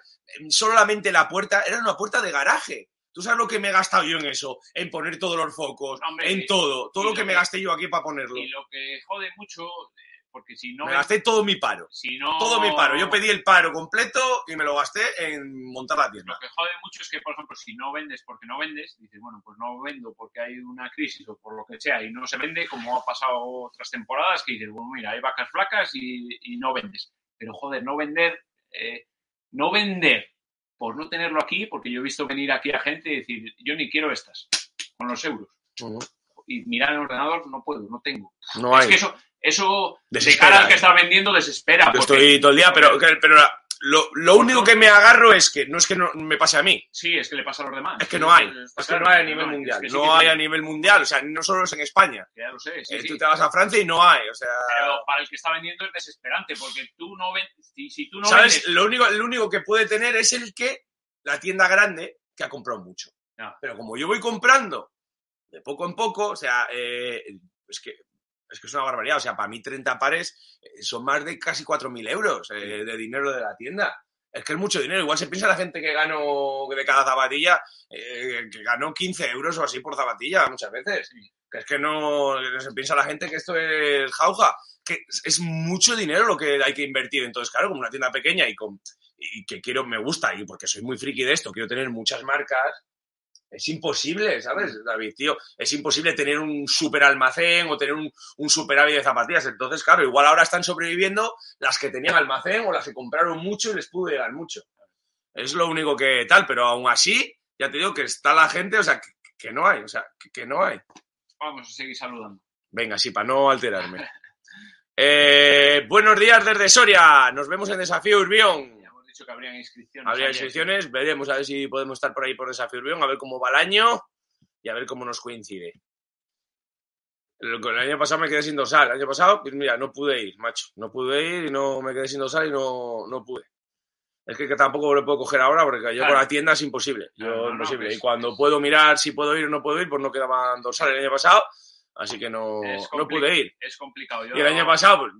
Solamente la puerta, era una puerta de garaje. ¿Tú sabes lo que me he gastado yo en eso? En poner todos los focos, Hombre, en todo, todo lo que me gasté yo aquí para ponerlo. Y lo que jode mucho, eh, porque si no. Me gasté todo mi paro, Si no. todo mi paro. Yo pedí el paro completo y me lo gasté en montar la tienda. Lo que jode mucho es que, por ejemplo, si no vendes porque no vendes, dices, bueno, pues no vendo porque hay una crisis o por lo que sea y no se vende, como ha pasado otras temporadas, que dices, bueno, mira, hay vacas flacas y, y no vendes. Pero joder, no vender, eh, no vender por no tenerlo aquí, porque yo he visto venir aquí a gente y decir, yo ni quiero estas, con los euros. Y mirar en el ordenador, no puedo, no tengo. No Es hay. que eso, eso de cara al que está vendiendo, desespera. Yo porque- estoy todo el día, pero, pero la- lo, lo único que me agarro es que no es que no me pase a mí, Sí, es que le pasa a los demás. es que no hay. Es que no hay a nivel mundial. que sí No hay a nivel mundial. O sea, no solo es en España. Ya lo sé, sí, Eh, sí. Tú te vas a Francia y no hay. O sea, Pero para el que está vendiendo es desesperante, porque tú no vendes. Si, si tú no ¿sabes? vendes. Lo único, lo único que puede tener es el que la tienda grande que ha comprado mucho. Pero como yo voy comprando de poco en poco, o sea, eh, es que es que es una barbaridad. O sea, para mí 30 pares eh, son más de casi 4.000 euros eh, de dinero de la tienda. Es que es mucho dinero. Igual se piensa la gente que ganó de cada zapatilla, eh, que ganó 15 euros o así por zapatilla muchas veces. Que es que no se piensa la gente que esto es jauja. Que es- es mucho dinero lo que hay que invertir. Entonces, claro, como una tienda pequeña y, con, y que quiero, me gusta, y porque soy muy friki de esto, quiero tener muchas marcas, es imposible, ¿sabes, David, tío? Es imposible tener un super almacén o tener un, un superávit de zapatillas. Entonces, claro, igual ahora están sobreviviendo las que tenían almacén o las que compraron mucho y les pudo llegar mucho. Es lo único que tal, pero aún así, ya te digo que está la gente, o sea, que, que no hay, o sea, que, que no hay. Vamos a seguir saludando. Venga, sí, para no alterarme. Eh, buenos días desde Soria. Nos vemos en Desafío Urbión. Dicho que habrían inscripciones. Habría inscripciones, veremos a ver si podemos estar por ahí por Desafío Urbión, a ver cómo va el año y a ver cómo nos coincide. El, el año pasado me quedé sin dorsal. El año pasado, pues mira, no pude ir, macho. No pude ir y no me quedé sin dorsal y no, no pude. Es que, que tampoco lo puedo coger ahora porque yo Claro. con la tienda es imposible. Yo, no, no, imposible. pues- y cuando puedo mirar si puedo ir o no puedo ir, pues no quedaban dorsal el año pasado. Así que no, no pude ir. Es complicado. Yo Y el año pasado, pues,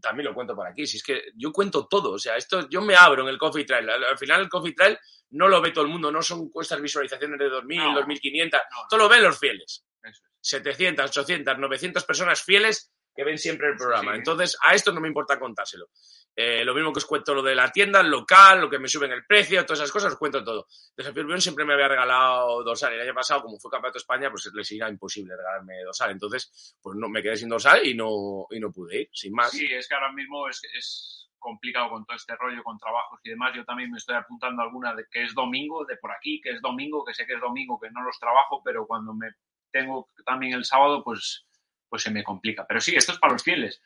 también lo cuento por aquí. Si es que yo cuento todo. O sea, esto yo me abro en el Coffee Trail. Al, al final, el Coffee Trail no lo ve todo el mundo. No son cuestas visualizaciones de 2.000, No. 2.500. No, no. Todo lo ven los fieles. Eso es. 700, 800, 900 personas fieles que ven siempre el programa. sí. Entonces, a esto no me importa contárselo. Eh, lo mismo que os cuento lo de la tienda, el local, lo que me suben el precio, todas esas cosas, os cuento todo. Desafío Urbión siempre me había regalado dorsal. El año pasado, como fue campeonato de España, pues les era imposible regalarme dorsal. Entonces, pues no me quedé sin dorsal y no, y no pude ir, sin más. Sí, es que ahora mismo es, es complicado con todo este rollo, con trabajos y demás. Yo también me estoy apuntando alguna de que es domingo, de por aquí, que es domingo, que sé que es domingo, que no los trabajo, pero cuando me tengo también el sábado, pues, pues se me complica. Pero sí, esto es para los fieles.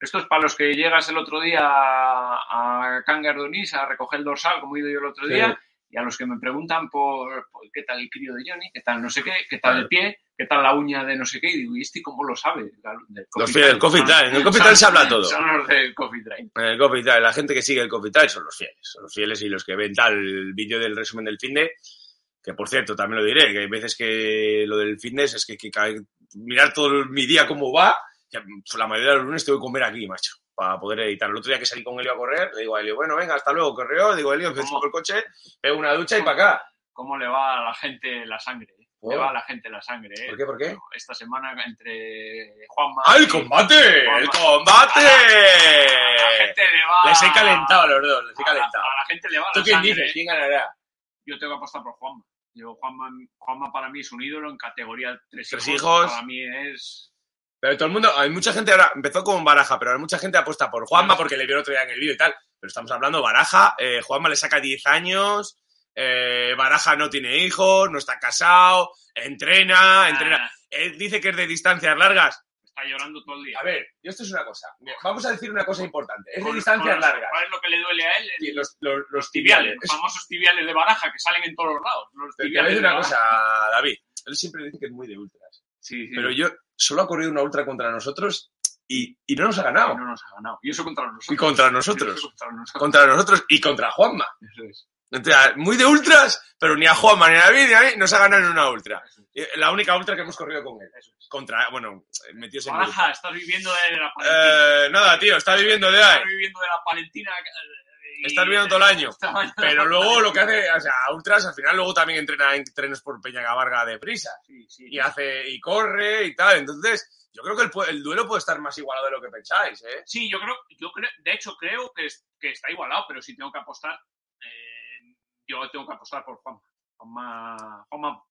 Esto es para los que llegas el otro día a, a Cangas de Onís a recoger el dorsal, como he ido yo el otro Sí. día, y a los que me preguntan por, por qué tal el crío de Johnny, qué tal no sé qué, qué tal el pie, qué tal la uña de no sé qué, y digo, ¿y este cómo lo sabe? Del Los fieles, el. Coffee. En el Coffee se habla todo. Son los del Coffee Trail. En el Coffee Trail, la gente que sigue el Coffee Trail son los fieles. Son los fieles y los que ven tal el vídeo del resumen del finde. Que por cierto, también lo diré, que hay veces que lo del fitness es que, que ca- mirar todo mi día cómo va. que la mayoría de los lunes tengo que comer aquí, macho, para poder editar. El otro día que salí con Elio a correr, le digo a Elio, bueno, venga, hasta luego, correo. Digo, Elio, ¿Cómo? por el coche, pego una ducha y para acá. ¿Cómo le va a la gente la sangre? ¿Por? Le va a la gente la sangre. eh. ¿Por qué, por qué? Esta semana entre Juanma... ¡Ah, el combate! Juanma. ¡El combate! A la gente le va... Les he calentado a los dos, les he a la- calentado. A la gente le va ¿Tú la quién sangre, dices? ¿Quién ganará? Yo tengo que apostar por Juanma. Yo, Juanma, Juanma para mí es un ídolo en categoría tres, Tres hijos. Para mí es... Pero todo el mundo, hay mucha gente ahora, empezó con Baraja, pero ahora mucha gente apuesta por Juanma porque le vio el otro día en el vídeo y tal. Pero estamos hablando Baraja, eh, Juanma le saca 10 años, eh, Baraja no tiene hijos, no está casado, entrena, entrena. Él dice que es de distancias largas. Está llorando todo el día. A ver, yo esto es una cosa. Vamos a decir una cosa importante. Es de distancias largas. ¿Cuál es lo que le duele a él? El- Los, los, los tibiales, los famosos tibiales de baraja que salen en todos los lados. Los Pero te voy a tibiales decir una Baraja. cosa, David. Él siempre dice que es muy de ultras. Sí, sí. Pero yo solo ha corrido una ultra contra nosotros y, y no nos ha ganado. no nos ha ganado. Y eso contra nosotros. Y contra Y nosotros. contra nosotros. Contra nosotros y contra Juanma. Eso es. Entonces, muy de ultras, pero ni a Juanma ni a David ni a mí nos ha ganado en una ultra. Es. Eh, La única ultra que hemos corrido con él. Contra, bueno, metidos en Baraja, estás viviendo de la Palentina. Eh, nada, tío, está viviendo de ahí. Estás viviendo de la Palentina. eh, y- Estás viviendo todo el año. Pero luego lo que hace, o sea, ultras, al final luego también entrena en trenes por Peñagavarga de prisa. Sí, sí. Y hace, y corre y tal. Entonces, yo creo que el, duelo puede estar más igualado de lo que pensáis, ¿eh? Sí, yo creo, yo creo, de hecho creo que, es- que está igualado, pero si tengo que apostar, eh, yo tengo que apostar por Juanma. Juanma, Juanma,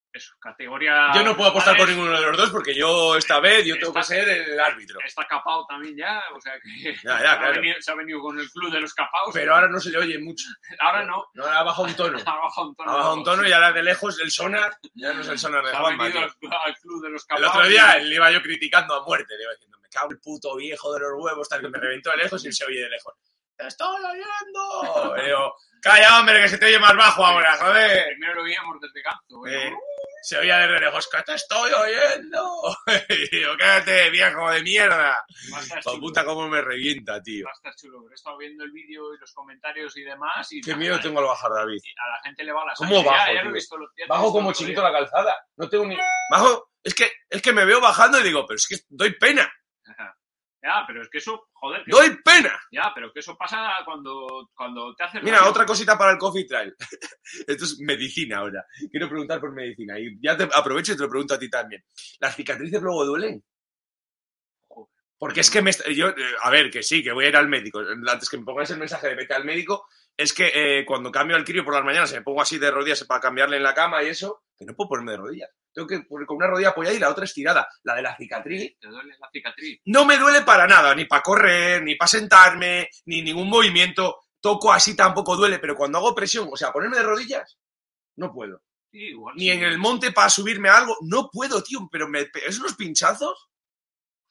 Yo no puedo apostar por ninguno de los dos porque yo esta vez yo tengo que Está- ser el árbitro. Está capado también ya, o sea que Ya, ya, se, ha claro. venido, se ha venido con el club de los capados. Pero ahora no se le oye mucho. ahora no, No, ahora ha bajado un tono. ha bajado un tono. Ha bajado un tono y ahora de lejos el sonar, ya no es el sonar de Se ha Juanma, venido al, al club de los El capados. otro día le iba yo criticando a muerte, le iba diciendo, me cago el puto viejo de los huevos, tal que me reventó de lejos y se oye de lejos. ¡Te estoy oyendo! Digo, calla hombre, que se te oye más bajo ahora, joder. Primero lo veíamos desde Ganzo. Eh, se oía desde lejos, que te estoy oyendo. Y digo, cállate, viejo de mierda. Chulo. puta cómo me revienta, tío. Va a estar chulo. pero He estado viendo el vídeo y los comentarios y demás. Y Qué miedo tengo al bajar, David. A la gente le va la ¿Cómo bajo, Ya, ya lo he visto. ya Bajo visto como chiquito día. la calzada. No tengo ni... Bajo... Es que, es que me veo bajando y digo, pero es que doy pena. Ajá. Ya, pero es que eso, joder, que- ¡Doy pena! ya, pero que eso pasa cuando, cuando te haces Mira, otra cosita para el coffee trail. Esto es medicina ahora. Quiero preguntar por medicina. Y ya te aprovecho y te lo pregunto a ti también. ¿Las cicatrices luego duelen? Porque es que me... Yo, eh, a ver, que sí, que voy a ir al médico. Antes que me pongáis el mensaje de vete al médico, es que eh, cuando cambio al crío por las mañanas, me pongo así de rodillas para cambiarle en la cama y eso, que no puedo ponerme de rodillas. Tengo que con una rodilla apoyada y la otra estirada. La de la cicatriz Te duele la cicatriz. no me duele para nada, ni para correr, ni para sentarme, ni ningún movimiento. Toco así tampoco duele, pero cuando hago presión, o sea, ponerme de rodillas, no puedo. Sí, igual ni sí, en el monte para subirme a algo. No puedo, tío, pero me es unos pinchazos.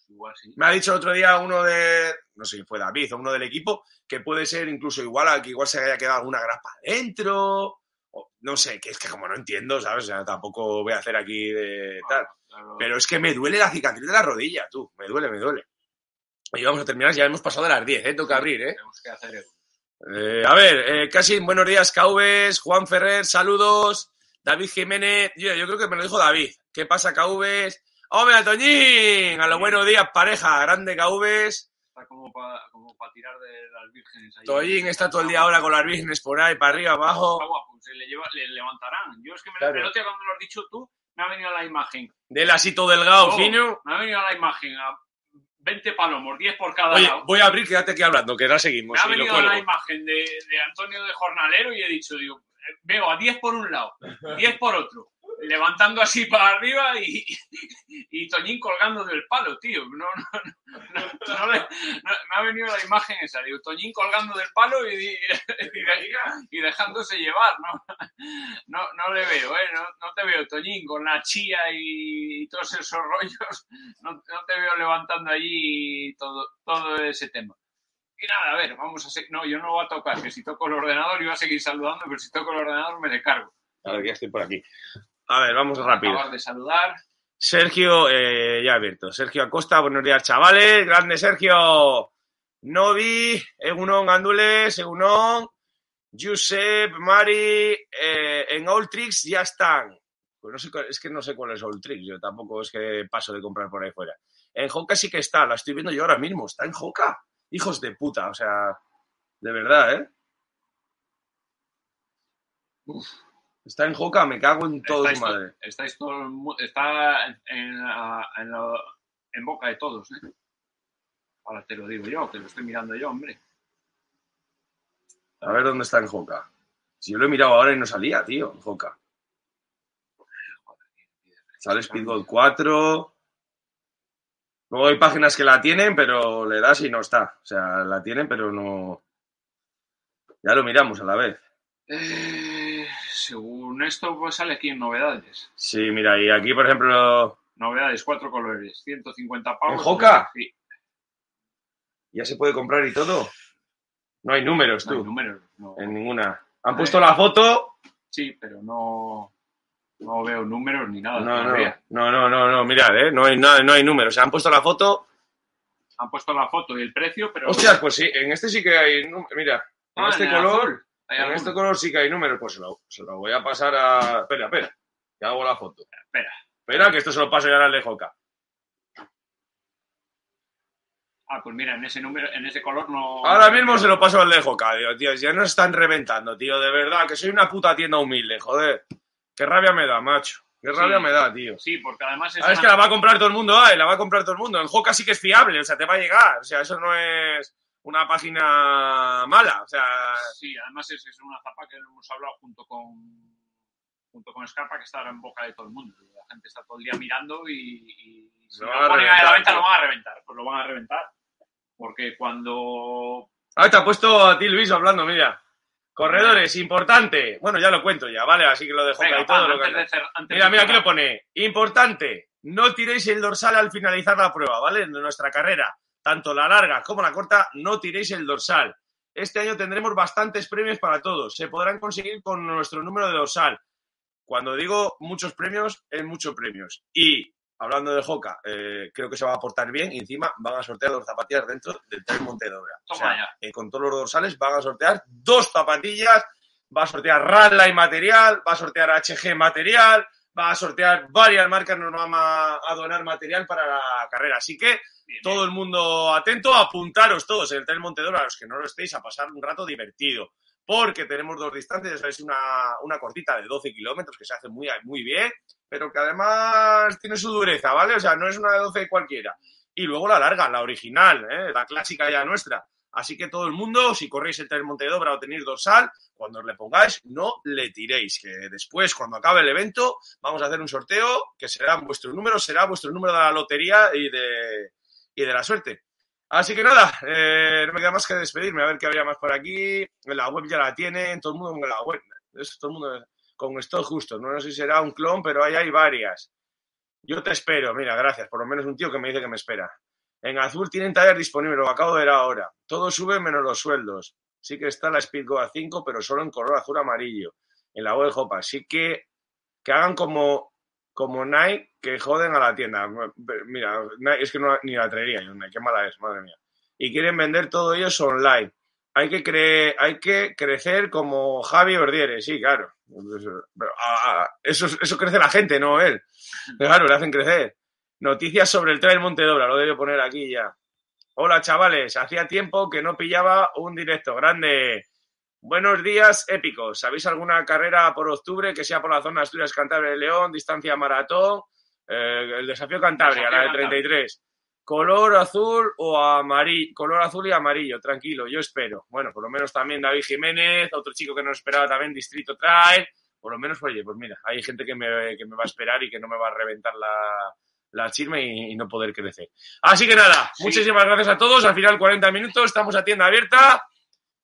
Igual sí. Me ha dicho el otro día uno de, no sé si fue David o uno del equipo, que puede ser incluso igual a que igual se haya quedado alguna grapa adentro. No sé, que es que como no entiendo, ¿sabes? O sea, tampoco voy a hacer aquí de tal. Claro. Pero es que me duele la cicatriz de la rodilla, tú. Me duele, me duele. Y vamos a terminar, ya hemos pasado de las 10, ¿eh? Toca abrir, ¿eh? Tenemos que hacer eso. Eh, a ver, eh, casi buenos días, Caubes, Juan Ferrer, saludos, David Jiménez, yo, yo creo que me lo dijo David. ¿Qué pasa, Caubes? ¡Hombre, Toñín! A los buenos días, pareja, grande Caubes. Está como para como pa tirar de las vírgenes. ahí. Toñín está todo el día ahora con las vírgenes por ahí, para arriba, abajo. Está guapo, se le, lleva, le levantarán. Yo es que me, Claro. día cuando lo has dicho tú, me ha venido la imagen. Del asito delgado, fino. Me ha venido la imagen a 20 palomos, 10 por cada Oye, lado. voy a abrir, quédate aquí hablando, que ahora seguimos. me ha venido la imagen de, de Antonio de Jornalero y he dicho, digo, veo a 10 por un lado, 10 por otro, levantando así para arriba y, Toñín colgando del palo, tío. No, no, no, le- me ha venido la imagen esa, digo, Toñín colgando del palo y, y, de- y dejándose llevar, ¿no? No, no le veo, ¿eh? No, te veo, Toñín, con la chía y, todos esos rollos, no, te veo levantando allí todo, todo ese tema. Y nada, a ver, vamos a seguir. No, yo no voy a tocar, que si toco el ordenador iba a seguir saludando, pero si toco el ordenador me le cargo. A ver, ya estoy por aquí. A ver, vamos rápido. Acabar de saludar. Sergio, eh, ya abierto. Sergio Acosta, buenos días, chavales. Grande Sergio. Novi, Egunon Gandules, Egunon, Josep, Mari, eh, en Alltrix ya están. Pues no sé, es que no sé cuál es Alltrix, yo tampoco es que paso de comprar por ahí fuera. En Hoka sí que está, la estoy viendo yo ahora mismo, está en Hoka. Hijos de puta, o sea, de verdad, ¿eh? Uf, está en Hoka, me cago en todo estáis, madre. estáis todo está en, en, la- boca de todos, ¿eh? Ahora te lo digo yo, que lo estoy mirando yo, hombre. A ver dónde está en Hoka. Si yo lo he mirado ahora y no salía, tío, en Hoka. Sale Speedball 4. Luego hay páginas que la tienen, pero le das y no está. O sea, la tienen, pero no. Ya lo miramos a la vez. Eh, según esto, pues sale aquí en novedades. Sí, mira, y aquí, por ejemplo, Novedades, cuatro colores, 150 pavos. ¿En Hoka? Sí, ya se puede comprar y todo. No hay números, no hay tú, números. no. en ninguna. Han puesto la foto. Sí, pero no, no veo números ni nada. No, no, no, no, no, no, mirad, ¿eh? No hay, nada, no hay números. Han puesto la foto. Han puesto la foto y el precio, pero. Hostias, pues sí, en este sí que hay. Mira, en Ah, este color. azul. Hay En este color sí que hay números, pues se lo, se lo voy a pasar a. Espera, espera. Ya hago la foto. Espera. Espera, que esto se lo paso ya al de Joca. Ah, pues mira, en ese número, en ese color no. Ahora mismo se lo paso al de Joca, tío, tío. Ya nos están reventando, tío, de verdad, que soy una puta tienda humilde, joder. Qué rabia me da, macho. Qué rabia me da, tío. Sí, porque además es. Ah, es que la va a comprar todo el mundo, ay, la va a comprar todo el mundo. En Joca sí que es fiable, o sea, te va a llegar. O sea, eso no es una página mala. O sea, Sí, además es, es una zapa que hemos hablado junto con junto con Scarpa que está ahora en boca de todo el mundo. La gente está todo el día mirando y, y si Lo lo, van a ponen a la venta tío. lo van a reventar. Pues lo van a reventar. Porque cuando Ah, te ha puesto a ti Luis hablando, mira. Corredores, importante. Bueno, ya lo cuento ya, ¿vale? Así que lo dejo Venga, y todo. lo de cer- antes Mira, mira, aquí lo pone. Importante, no tiréis el dorsal al finalizar la prueba, ¿vale? En nuestra carrera, tanto la larga como la corta, no tiréis el dorsal. Este año tendremos bastantes premios para todos. Se podrán conseguir con nuestro número de dorsal. Cuando digo muchos premios, es muchos premios. Y hablando de Joca, eh, creo que se va a aportar bien y encima van a sortear dos zapatillas dentro del Trail Montedora. O sea, eh, con todos los dorsales van a sortear dos zapatillas, va a sortear Radline material, va a sortear HG material, va a sortear varias marcas, nos van a, a donar material para la carrera. Así que Bien, todo el mundo atento, apuntaros todos en el Trail Montedora, a los que no lo estéis, a pasar un rato divertido. Porque tenemos dos distancias, una, una cortita de 12 kilómetros que se hace muy, muy bien, pero que además tiene su dureza, ¿vale? O sea, no es una de 12 cualquiera. Y luego la larga, la original, ¿eh? la clásica ya nuestra. Así que todo el mundo, si corréis el Trail Montedobra o tenéis dorsal, cuando os le pongáis, no le tiréis. Que después, cuando acabe el evento, vamos a hacer un sorteo que será vuestro número, será vuestro número de la lotería y de, y de la suerte. Así que nada, eh, no me queda más que despedirme, a ver qué habría más por aquí. En la web ya la tienen, todo el mundo en la web. Todo el mundo. con stock justo. No sé si será un clon, pero ahí hay varias. Yo te espero, mira, gracias. Por lo menos un tío que me dice que me espera. En azul tienen taller disponible, lo acabo de ver ahora. Todo sube menos los sueldos. Sí que está la Speedgo a 5, pero solo en color azul amarillo. En la web de Hopa. Así que que hagan como, como Nike, que joden a la tienda. Mira, es que no, ni la traería yo, qué mala es, madre mía. Y quieren vender todo ellos online. Hay que, hay que crecer como Javi Verdiere, sí, claro. Eso, eso crece la gente, no él. Claro, le hacen crecer. Noticias sobre el Trail Montedobra, lo debo poner aquí ya. Hola chavales, hacía tiempo que no pillaba un directo grande. Buenos días, épicos. ¿Sabéis alguna carrera por octubre que sea por la zona Asturias, Cantabria y León, distancia maratón? Eh, el desafío Cantabria, la de 33. Color azul o amarillo, color azul y amarillo, tranquilo, yo espero. Bueno, por lo menos también David Jiménez, otro chico que nos esperaba también, Distrito Trail. Por lo menos, oye, pues mira, hay gente que me, que me va a esperar y que no me va a reventar la, la chisme y, no poder crecer. Así que nada, muchísimas gracias a todos. Al final 40 minutos, estamos a tienda abierta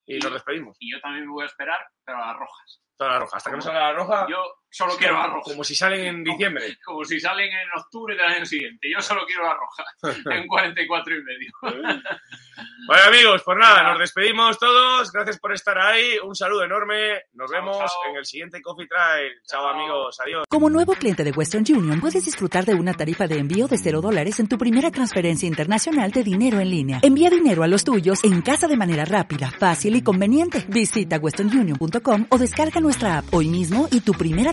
y, nos despedimos. Y yo también me voy a esperar, pero a las rojas. Toda la roja. Hasta que no salga la roja. Yo solo quiero la roja. Como si salen en diciembre. Como, si salen en octubre del año siguiente. Yo solo quiero la roja. en 44 y medio. bueno, amigos, pues nada, nos despedimos todos. Gracias por estar ahí. Un saludo enorme. Nos vemos en el siguiente Coffee Trail. Chao, amigos. Adiós. Como nuevo cliente de Western Union, puedes disfrutar de una tarifa de envío de 0 dólares en tu primera transferencia internacional de dinero en línea. Envía dinero a los tuyos en casa de manera rápida, fácil y conveniente. Visita westernunion.com o descarga nuestra app hoy mismo y tu primera